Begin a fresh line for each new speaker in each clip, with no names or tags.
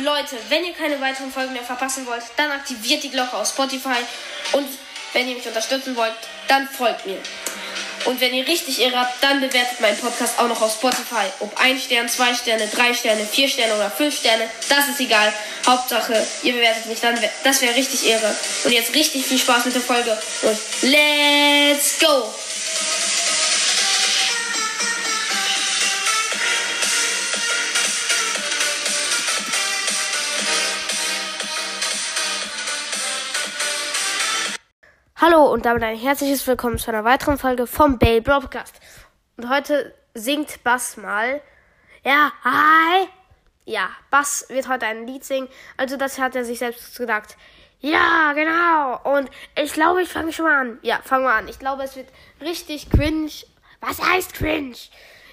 Leute, wenn ihr keine weiteren Folgen mehr verpassen wollt, dann aktiviert die Glocke auf Spotify. Und wenn ihr mich unterstützen wollt, dann folgt mir. Und wenn ihr richtig Ehre habt, dann bewertet meinen Podcast auch noch auf Spotify. Ob ein Stern, zwei Sterne, drei Sterne, vier Sterne oder fünf Sterne, das ist egal. Hauptsache, ihr bewertet mich dann. Das wäre richtig Ehre. Und jetzt richtig viel Spaß mit der Folge. Und let's go! Hallo und damit ein herzliches Willkommen zu einer weiteren Folge vom Bale Broadcast. Und heute singt Bass mal. Ja, hi! Ja, Bass wird heute ein Lied singen. Also das hat er sich selbst gedacht. Ja, genau. Und ich glaube, ich fange schon mal an. Ja, fangen wir an. Ich glaube, es wird richtig cringe. Was heißt cringe?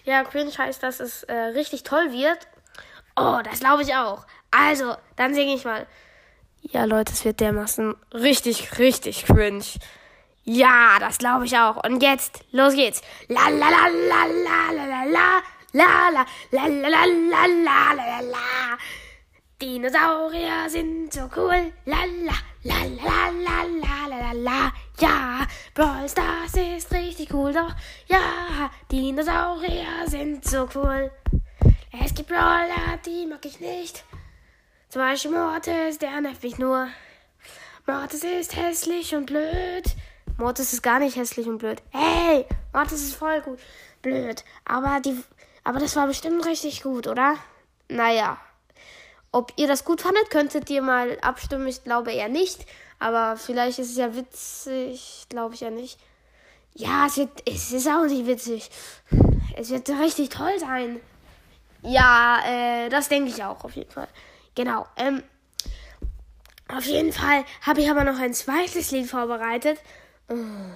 Ja, cringe heißt, dass es äh, richtig toll wird. Oh, das glaube ich auch. Also, dann singe ich mal. Ja, Leute, es wird dermaßen richtig, richtig cringe. Ja, das glaube ich auch. Und jetzt, los geht's. La la la la la la la la la la la la la la la la Dinosaurier sind so cool. La la la la la la la la la Ja, Brawl Stars ist richtig cool. Doch, ja, Dinosaurier sind so cool. Es gibt Brawler, die mag ich nicht. Zum Beispiel Mortis, der nervt mich nur. Mortis ist hässlich und blöd. Mortis ist gar nicht hässlich und blöd. Hey, Mortis ist voll gut. Blöd. Aber die, aber das war bestimmt richtig gut, oder? Naja. Ob ihr das gut fandet, könntet ihr mal abstimmen. Ich glaube eher nicht. Aber vielleicht ist es ja witzig. Glaube ich ja nicht. Ja, es, wird, es ist auch nicht witzig. Es wird richtig toll sein. Ja, äh, das denke ich auch auf jeden Fall. Genau. Ähm, auf jeden Fall habe ich aber noch ein zweites Lied vorbereitet. Und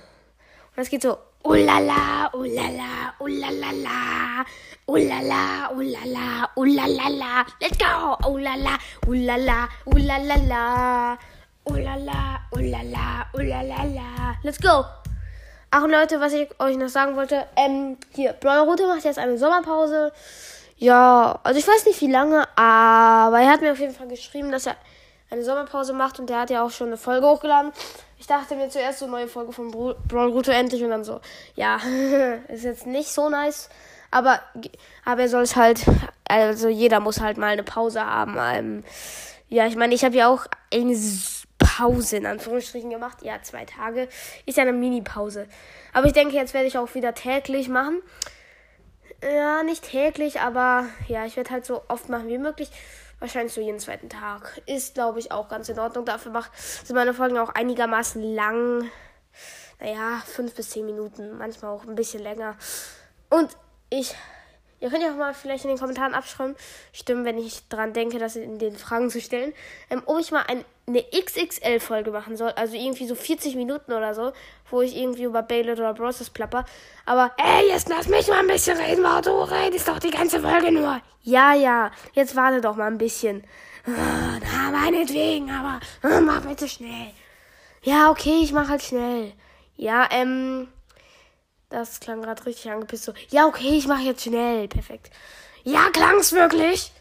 das geht so. Ulala, ulala, ulala, ulala, ulala, ulala, let's go! Ulala, ulala, ulala, ulala, ulala, ulala, let's go! Ach Leute, was ich euch noch sagen wollte, ähm, hier, Blaue Route macht jetzt eine Sommerpause. Ja, also ich weiß nicht wie lange, aber er hat mir auf jeden Fall geschrieben, dass er eine Sommerpause macht und der hat ja auch schon eine Folge hochgeladen. Ich dachte mir zuerst so neue Folge von Brawl Route endlich und dann so, ja, ist jetzt nicht so nice, aber, aber er soll es halt, also jeder muss halt mal eine Pause haben. Ähm, ja, ich meine, ich habe ja auch eine Pause in Anführungsstrichen gemacht. Ja, zwei Tage. Ist ja eine Mini-Pause. Aber ich denke, jetzt werde ich auch wieder täglich machen. Ja, nicht täglich, aber ja, ich werde halt so oft machen wie möglich. Wahrscheinlich so jeden zweiten Tag. Ist, glaube ich, auch ganz in Ordnung. Dafür macht, sind meine Folgen auch einigermaßen lang. Naja, fünf bis zehn Minuten, manchmal auch ein bisschen länger. Und ich Ihr könnt ja auch mal vielleicht in den Kommentaren abschreiben, stimmen, wenn ich dran denke, das in den Fragen zu stellen, ähm, ob ich mal ein, eine XXL-Folge machen soll. Also irgendwie so 40 Minuten oder so, wo ich irgendwie über Beyblade oder Bros. plapper. Aber, ey, jetzt lass mich mal ein bisschen reden, weil du redest doch die ganze Folge nur. Ja, ja, jetzt warte doch mal ein bisschen. Na, meinetwegen, aber mach bitte schnell. Ja, okay, ich mach halt schnell. Ja, ähm, das klang gerade richtig angepisst. So, ja, okay, ich mache jetzt schnell. Perfekt. Ja, klang's wirklich?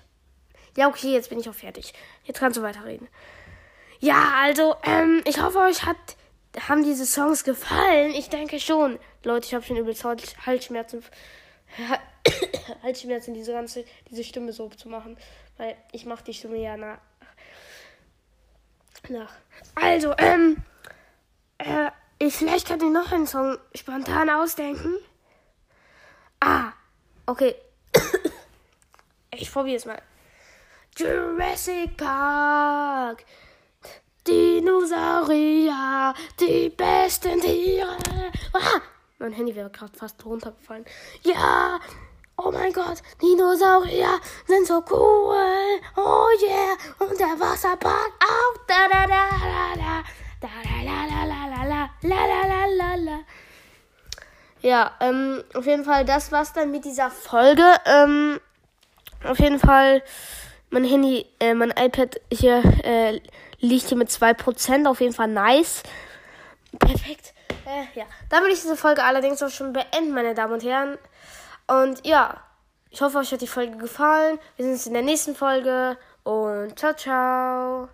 Ja, okay, jetzt bin ich auch fertig. Jetzt kannst du weiterreden. Ja, also, ähm, ich hoffe, euch hat, haben diese Songs gefallen. Ich denke schon. Leute, ich habe schon übelst Halsschmerzen. Halsschmerzen, diese ganze, diese Stimme so zu machen. Weil ich mache die Stimme ja nach. nach. Also, ähm, äh, ich, vielleicht kann ich noch einen Song spontan ausdenken. Ah, okay. ich probiere es mal. Jurassic Park. Dinosaurier, die besten Tiere. Ah, mein Handy wäre gerade fast runtergefallen. Ja, oh mein Gott, Dinosaurier sind so cool. Oh yeah, und der Wasserpark auch. Da, da, da. Da, da, Ja, ähm, auf jeden Fall, das war's dann mit dieser Folge. Ähm, auf jeden Fall, mein Handy, äh, mein iPad hier äh, liegt hier mit 2%. Auf jeden Fall nice. Perfekt. Äh, ja, will ich diese Folge allerdings auch schon beenden, meine Damen und Herren. Und ja, ich hoffe, euch hat die Folge gefallen. Wir sehen uns in der nächsten Folge. und ciao, ciao.